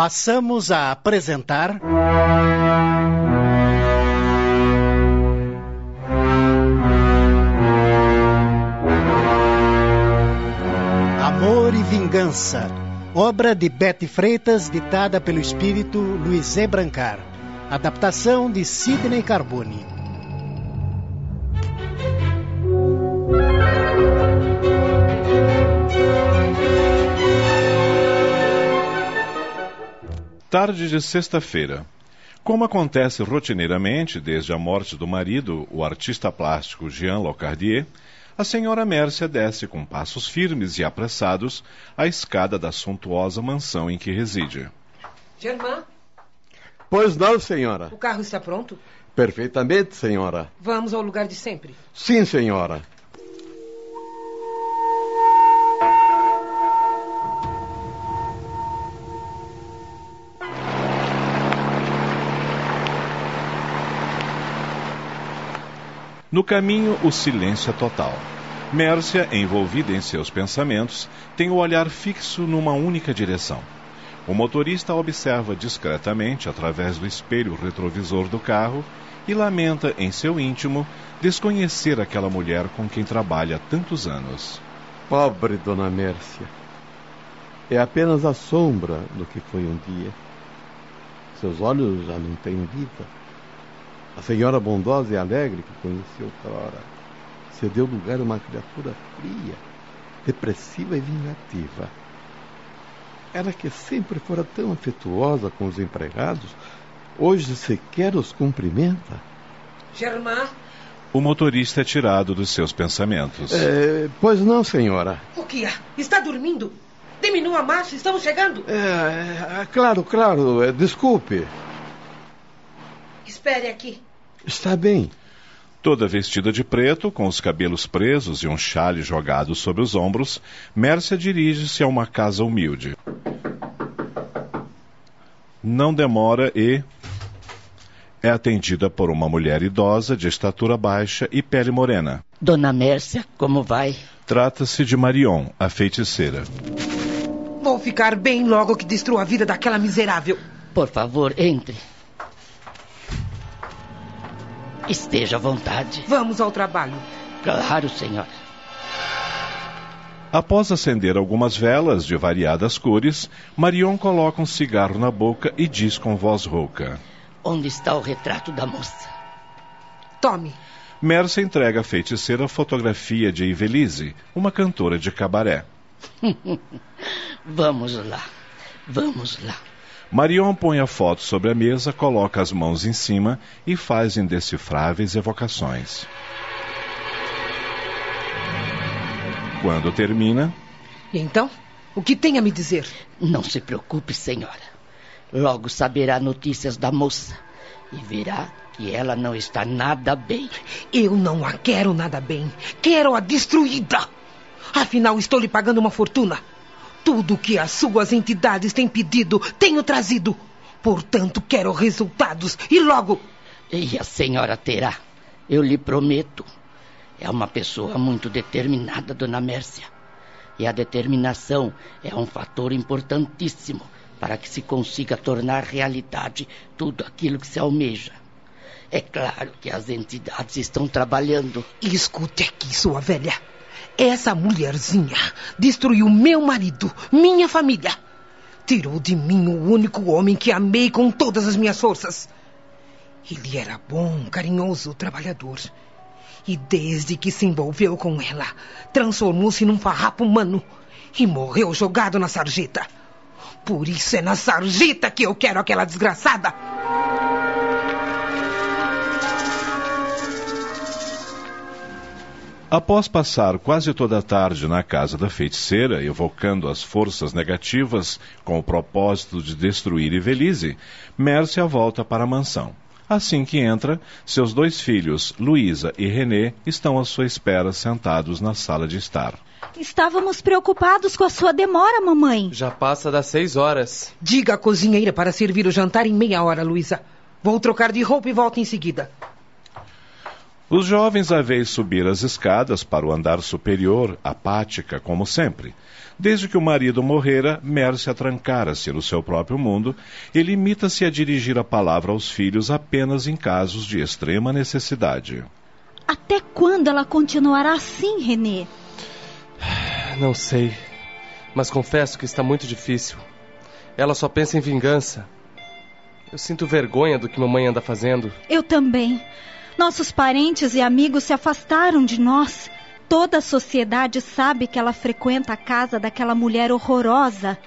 Passamos a apresentar. Amor e Vingança, obra de Betty Freitas, ditada pelo espírito Luiz E. Brancar. Adaptação de Sidney Carbone. Tarde de sexta-feira. Como acontece rotineiramente desde a morte do marido, o artista plástico Jean Locardier, a senhora Mércia desce com passos firmes e apressados a escada da suntuosa mansão em que reside. Germán, Pois não, senhora. o carro está pronto? Perfeitamente, senhora. Vamos ao lugar de sempre. Sim, senhora. No caminho, o silêncio é total. Mércia, envolvida em seus pensamentos, tem o olhar fixo numa única direção. O motorista observa discretamente através do espelho retrovisor do carro e lamenta em seu íntimo desconhecer aquela mulher com quem trabalha há tantos anos. Pobre Dona Mércia. É apenas a sombra do que foi um dia. Seus olhos já não têm vida. A senhora bondosa e alegre que conheceu outrora cedeu lugar a uma criatura fria, depressiva e vingativa. Ela que sempre fora tão afetuosa com os empregados, hoje sequer os cumprimenta. Germán, O motorista é tirado dos seus pensamentos. É, pois não, senhora. o que há? Está dormindo? Diminua a marcha, estamos chegando. É, é, claro, claro, é, desculpe. Espere aqui. Está bem. Toda vestida de preto, com os cabelos presos e um chale jogado sobre os ombros, Mércia dirige-se a uma casa humilde. Não demora e é atendida por uma mulher idosa de estatura baixa e pele morena. Dona Mércia, como vai? Trata-se de Marion, a feiticeira. Vou ficar bem logo que destrua a vida daquela miserável. Por favor, entre. Esteja à vontade. Vamos ao trabalho. Claro, senhora. Após acender algumas velas de variadas cores, Marion coloca um cigarro na boca e diz com voz rouca. Onde está o retrato da moça? Tome. Mércia entrega à feiticeira a fotografia de Ivelise, uma cantora de cabaré. Vamos lá. Vamos lá. Marion põe a foto sobre a mesa, coloca as mãos em cima e faz indecifráveis evocações. Quando termina, E então? O que tem a me dizer? Não se preocupe, senhora. Logo saberá notícias da moça e verá que ela não está nada bem. Eu não a quero nada bem. Quero-a destruída. Afinal, estou lhe pagando uma fortuna. Tudo que as suas entidades têm pedido, tenho trazido. Portanto, quero resultados. E logo. E a senhora terá. Eu lhe prometo. É uma pessoa muito determinada, dona Mércia. E a determinação é um fator importantíssimo para que se consiga tornar realidade tudo aquilo que se almeja. É claro que as entidades estão trabalhando. Escute aqui, sua velha. Essa mulherzinha destruiu meu marido, minha família. Tirou de mim o único homem que amei com todas as minhas forças. Ele era bom, carinhoso, trabalhador. E desde que se envolveu com ela, transformou-se num farrapo humano e morreu jogado na sarjeta. Por isso é na sarjeta que eu quero aquela desgraçada. Após passar quase toda a tarde na casa da feiticeira, evocando as forças negativas com o propósito de destruir Ivelise, Mércia volta para a mansão. Assim que entra, seus dois filhos, Luísa e René, estão à sua espera sentados na sala de estar. Estávamos preocupados com a sua demora, mamãe. Já passa das seis horas. Diga à cozinheira para servir o jantar em meia hora, Luísa. Vou trocar de roupa e volto em seguida. Os jovens a veem subir as escadas para o andar superior, apática como sempre. Desde que o marido morrera, Mércia trancara-se no seu próprio mundo e limita-se a dirigir a palavra aos filhos apenas em casos de extrema necessidade. Até quando ela continuará assim, Renê? Não sei. Mas confesso que está muito difícil. Ela só pensa em vingança. Eu sinto vergonha do que mamãe anda fazendo. Eu também. Nossos parentes e amigos se afastaram de nós. Toda a sociedade sabe que ela frequenta a casa daquela mulher horrorosa.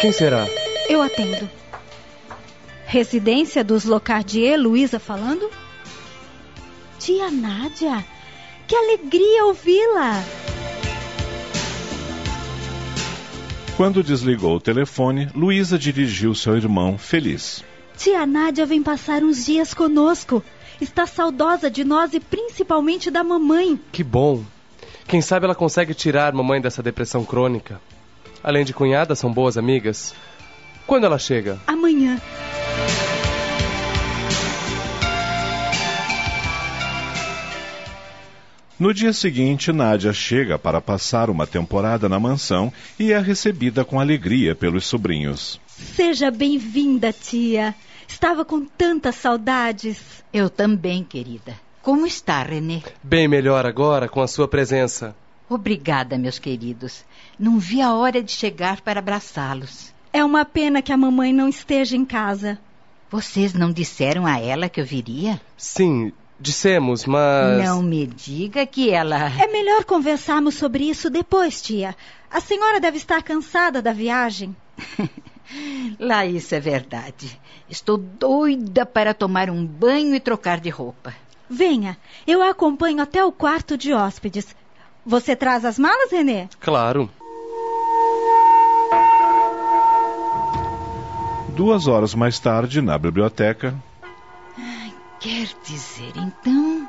Quem será? Eu atendo. Residência dos Locardier, Luísa falando? Tia Nádia, que alegria ouvi-la! Quando desligou o telefone, Luísa dirigiu seu irmão feliz. Tia Nádia vem passar uns dias conosco. Está saudosa de nós e principalmente da mamãe. Que bom. Quem sabe ela consegue tirar mamãe dessa depressão crônica. Além de cunhada, são boas amigas. Quando ela chega? Amanhã. No dia seguinte, Nádia chega para passar uma temporada na mansão e é recebida com alegria pelos sobrinhos. Seja bem-vinda, tia. Estava com tantas saudades. Eu também, querida. Como está, Renê? Bem melhor agora com a sua presença. Obrigada, meus queridos. Não vi a hora de chegar para abraçá-los. É uma pena que a mamãe não esteja em casa. Vocês não disseram a ela que eu viria? Sim, dissemos, mas. Não me diga que ela. É melhor conversarmos sobre isso depois, tia. A senhora deve estar cansada da viagem. Lá isso é verdade. Estou doida para tomar um banho e trocar de roupa. Venha, eu a acompanho até o quarto de hóspedes. Você traz as malas, Renê? Claro. Duas horas mais tarde, na biblioteca. Quer dizer, então,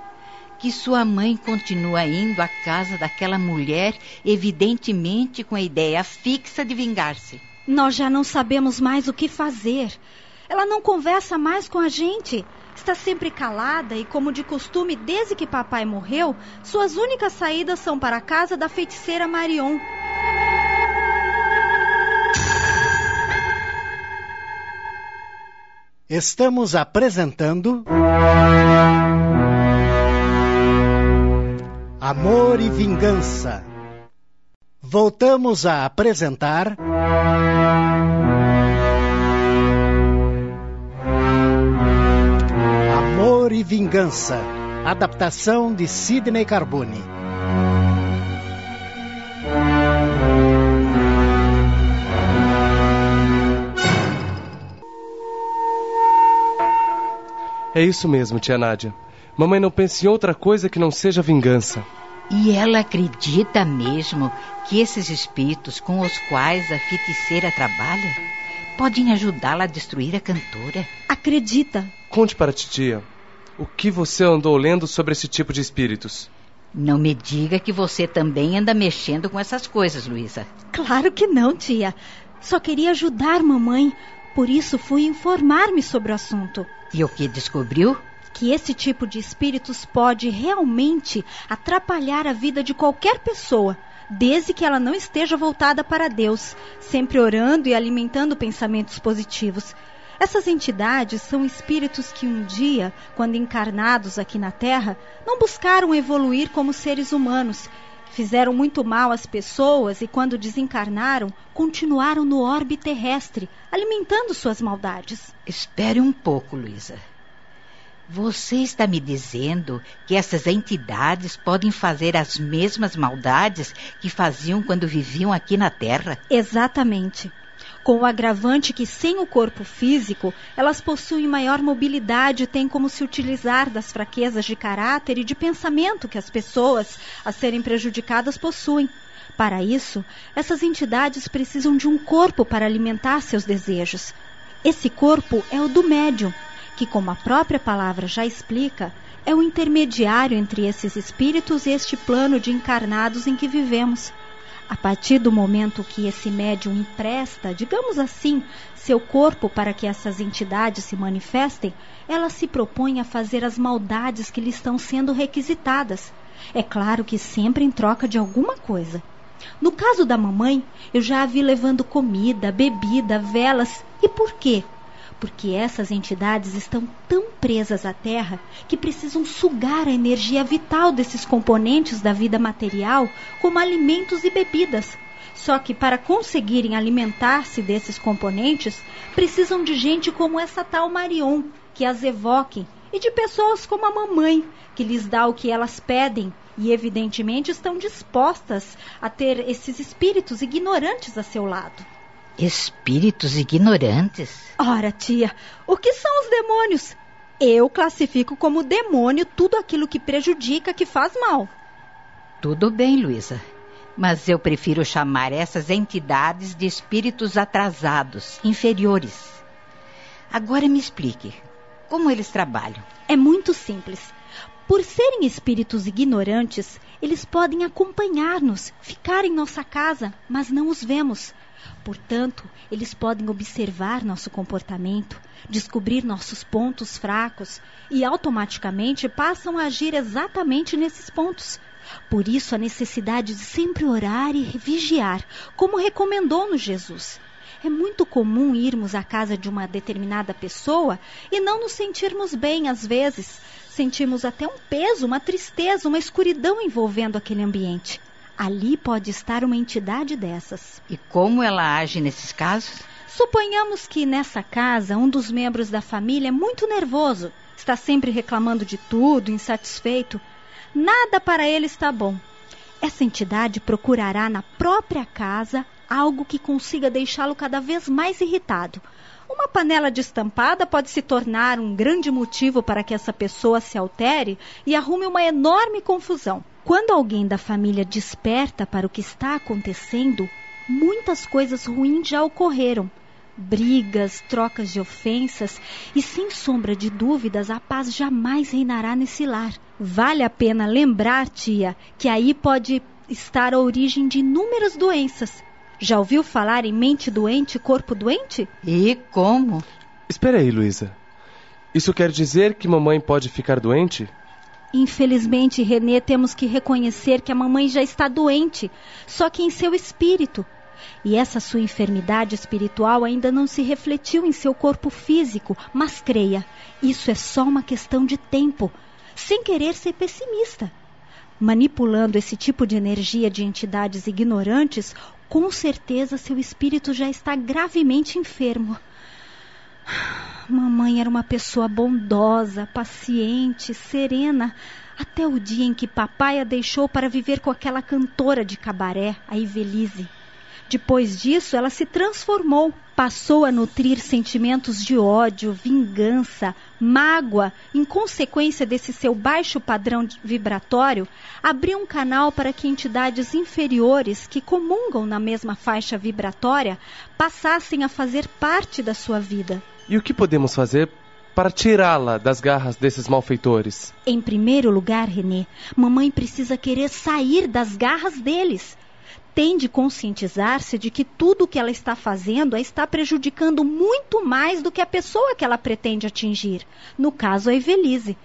que sua mãe continua indo à casa daquela mulher, evidentemente com a ideia fixa de vingar-se. Nós já não sabemos mais o que fazer. Ela não conversa mais com a gente. Está sempre calada e, como de costume, desde que papai morreu, suas únicas saídas são para a casa da feiticeira Marion. Estamos apresentando. Amor e Vingança. Voltamos a apresentar. Amor e Vingança. Adaptação de Sidney Carbone. É isso mesmo, tia Nádia. Mamãe não pensa em outra coisa que não seja vingança. E ela acredita mesmo que esses espíritos com os quais a feiticeira trabalha podem ajudá-la a destruir a cantora? Acredita. Conte para a titia. O que você andou lendo sobre esse tipo de espíritos? Não me diga que você também anda mexendo com essas coisas, Luísa. Claro que não, tia. Só queria ajudar mamãe. Por isso fui informar-me sobre o assunto. E o que descobriu? Que esse tipo de espíritos pode realmente atrapalhar a vida de qualquer pessoa, desde que ela não esteja voltada para Deus, sempre orando e alimentando pensamentos positivos. Essas entidades são espíritos que um dia, quando encarnados aqui na Terra, não buscaram evoluir como seres humanos. Fizeram muito mal às pessoas e, quando desencarnaram, continuaram no orbe terrestre, alimentando suas maldades. Espere um pouco, Luísa. Você está me dizendo que essas entidades podem fazer as mesmas maldades que faziam quando viviam aqui na Terra? Exatamente. Com o agravante que, sem o corpo físico, elas possuem maior mobilidade e têm como se utilizar das fraquezas de caráter e de pensamento que as pessoas, a serem prejudicadas, possuem. Para isso, essas entidades precisam de um corpo para alimentar seus desejos. Esse corpo é o do médium, que, como a própria palavra já explica, é o intermediário entre esses espíritos e este plano de encarnados em que vivemos. A partir do momento que esse médium empresta, digamos assim, seu corpo para que essas entidades se manifestem, ela se propõe a fazer as maldades que lhe estão sendo requisitadas. É claro que sempre em troca de alguma coisa. No caso da mamãe, eu já a vi levando comida, bebida, velas. E por quê? Porque essas entidades estão tão presas à Terra que precisam sugar a energia vital desses componentes da vida material, como alimentos e bebidas. Só que para conseguirem alimentar-se desses componentes, precisam de gente como essa tal Marion, que as evoquem, e de pessoas como a mamãe, que lhes dá o que elas pedem e evidentemente estão dispostas a ter esses espíritos ignorantes a seu lado. Espíritos ignorantes? Ora, tia, o que são os demônios? Eu classifico como demônio tudo aquilo que prejudica, que faz mal. Tudo bem, Luísa. Mas eu prefiro chamar essas entidades de espíritos atrasados, inferiores. Agora me explique, como eles trabalham? É muito simples. Por serem espíritos ignorantes, eles podem acompanhar-nos, ficar em nossa casa, mas não os vemos. Portanto, eles podem observar nosso comportamento, descobrir nossos pontos fracos e automaticamente passam a agir exatamente nesses pontos. Por isso, a necessidade de sempre orar e vigiar, como recomendou-nos Jesus. É muito comum irmos à casa de uma determinada pessoa e não nos sentirmos bem às vezes, sentimos até um peso, uma tristeza, uma escuridão envolvendo aquele ambiente. Ali pode estar uma entidade dessas. E como ela age nesses casos? Suponhamos que nessa casa um dos membros da família é muito nervoso, está sempre reclamando de tudo, insatisfeito. Nada para ele está bom. Essa entidade procurará na própria casa algo que consiga deixá-lo cada vez mais irritado uma panela destampada pode se tornar um grande motivo para que essa pessoa se altere e arrume uma enorme confusão. Quando alguém da família desperta para o que está acontecendo, muitas coisas ruins já ocorreram. Brigas, trocas de ofensas e, sem sombra de dúvidas, a paz jamais reinará nesse lar. Vale a pena lembrar, tia, que aí pode estar a origem de inúmeras doenças, já ouviu falar em mente doente e corpo doente? E como? Espera aí, Luísa. Isso quer dizer que mamãe pode ficar doente? Infelizmente, Renê, temos que reconhecer que a mamãe já está doente, só que em seu espírito. E essa sua enfermidade espiritual ainda não se refletiu em seu corpo físico, mas creia, isso é só uma questão de tempo, sem querer ser pessimista. Manipulando esse tipo de energia de entidades ignorantes, com certeza seu espírito já está gravemente enfermo. Mamãe era uma pessoa bondosa, paciente, serena, até o dia em que papai a deixou para viver com aquela cantora de cabaré, a Ivelise. Depois disso, ela se transformou, passou a nutrir sentimentos de ódio, vingança, mágoa, em consequência desse seu baixo padrão vibratório, abriu um canal para que entidades inferiores que comungam na mesma faixa vibratória passassem a fazer parte da sua vida. E o que podemos fazer para tirá-la das garras desses malfeitores? Em primeiro lugar, Renê, mamãe precisa querer sair das garras deles tem de conscientizar-se de que tudo o que ela está fazendo a está prejudicando muito mais do que a pessoa que ela pretende atingir, no caso a Evelise.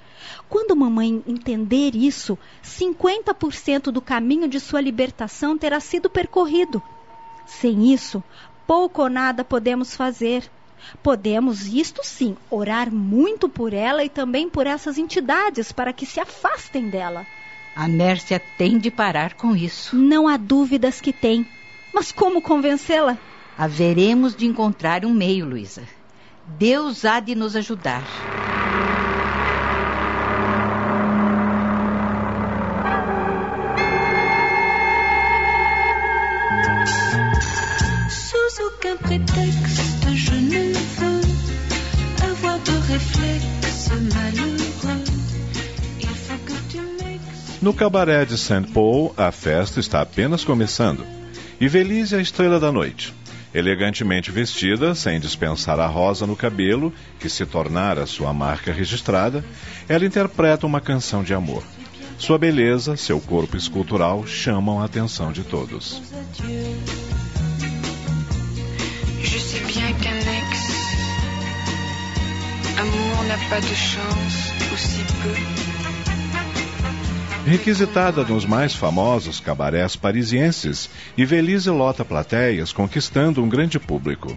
Quando mamãe entender isso, 50% do caminho de sua libertação terá sido percorrido. Sem isso, pouco ou nada podemos fazer. Podemos, isto sim, orar muito por ela e também por essas entidades para que se afastem dela. A Mércia tem de parar com isso. Não há dúvidas que tem. Mas como convencê-la? Haveremos de encontrar um meio, Luísa. Deus há de nos ajudar. Cabaré de St. Paul, a festa está apenas começando. E Velise é a estrela da noite. Elegantemente vestida, sem dispensar a rosa no cabelo, que se tornara sua marca registrada, ela interpreta uma canção de amor. Sua beleza, seu corpo escultural chamam a atenção de todos. Je sais bien qu'un ex amour n'a pas de chance, peu. Requisitada nos mais famosos cabarés parisienses, Ivelisse lota plateias conquistando um grande público.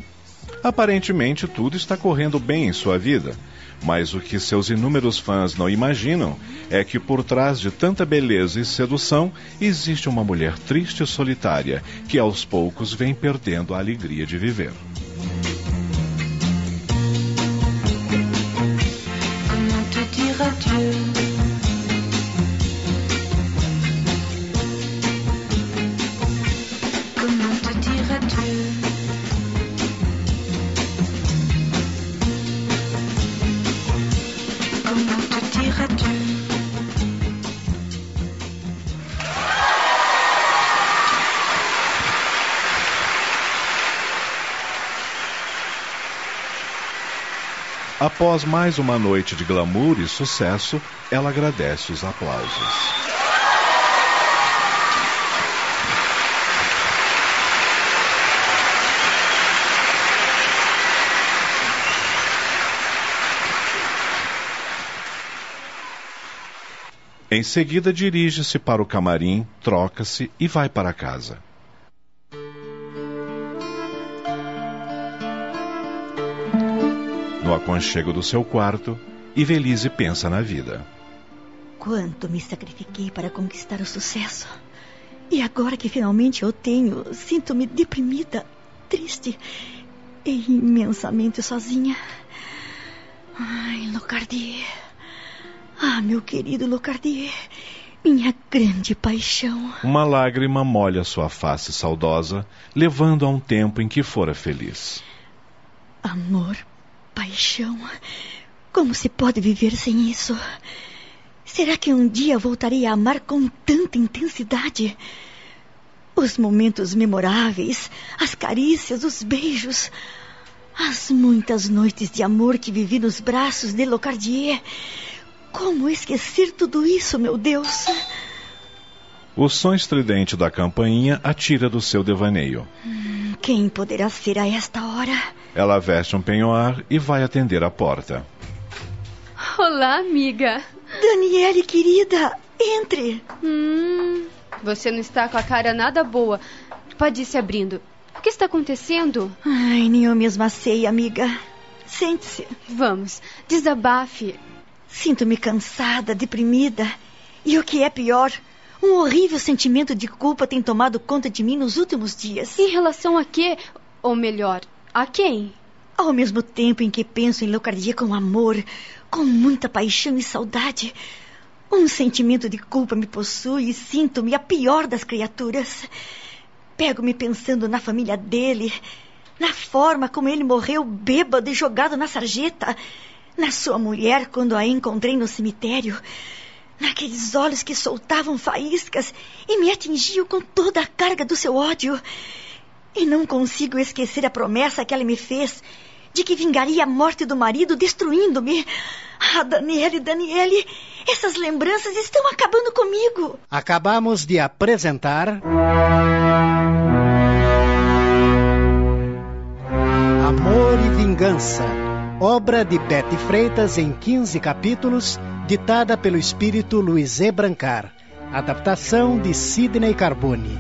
Aparentemente tudo está correndo bem em sua vida, mas o que seus inúmeros fãs não imaginam é que por trás de tanta beleza e sedução existe uma mulher triste e solitária que aos poucos vem perdendo a alegria de viver. Após mais uma noite de glamour e sucesso, ela agradece os aplausos. Em seguida, dirige-se para o camarim, troca-se e vai para casa. No aconchego do seu quarto, Ivelise pensa na vida. Quanto me sacrifiquei para conquistar o sucesso. E agora que finalmente eu tenho, sinto-me deprimida, triste e imensamente sozinha. Ai, Locardier. Ah, meu querido Locardier. Minha grande paixão. Uma lágrima molha sua face saudosa, levando a um tempo em que fora feliz. Amor, paixão. Como se pode viver sem isso? Será que um dia voltarei a amar com tanta intensidade? Os momentos memoráveis, as carícias, os beijos, as muitas noites de amor que vivi nos braços de Locardier. Como esquecer tudo isso, meu Deus? O som estridente da campainha atira do seu devaneio. Quem poderá ser a esta hora? Ela veste um penhoar e vai atender a porta. Olá, amiga. Daniele, querida, entre. Hum, você não está com a cara nada boa. Pode ir se abrindo. O que está acontecendo? Ai, nem eu mesma sei, amiga. Sente-se. Vamos, desabafe. Sinto-me cansada, deprimida. E o que é pior, um horrível sentimento de culpa tem tomado conta de mim nos últimos dias. Em relação a quê? Ou melhor, a quem? Ao mesmo tempo em que penso em Locardier com amor, com muita paixão e saudade, um sentimento de culpa me possui e sinto-me a pior das criaturas. Pego-me pensando na família dele, na forma como ele morreu bêbado e jogado na sarjeta, na sua mulher quando a encontrei no cemitério, naqueles olhos que soltavam faíscas e me atingiam com toda a carga do seu ódio. E não consigo esquecer a promessa que ela me fez de que vingaria a morte do marido destruindo-me. Ah, Daniele, Daniele, essas lembranças estão acabando comigo. Acabamos de apresentar. Amor e Vingança, obra de Betty Freitas em 15 capítulos, ditada pelo espírito Luiz E. Brancar. Adaptação de Sidney Carbone.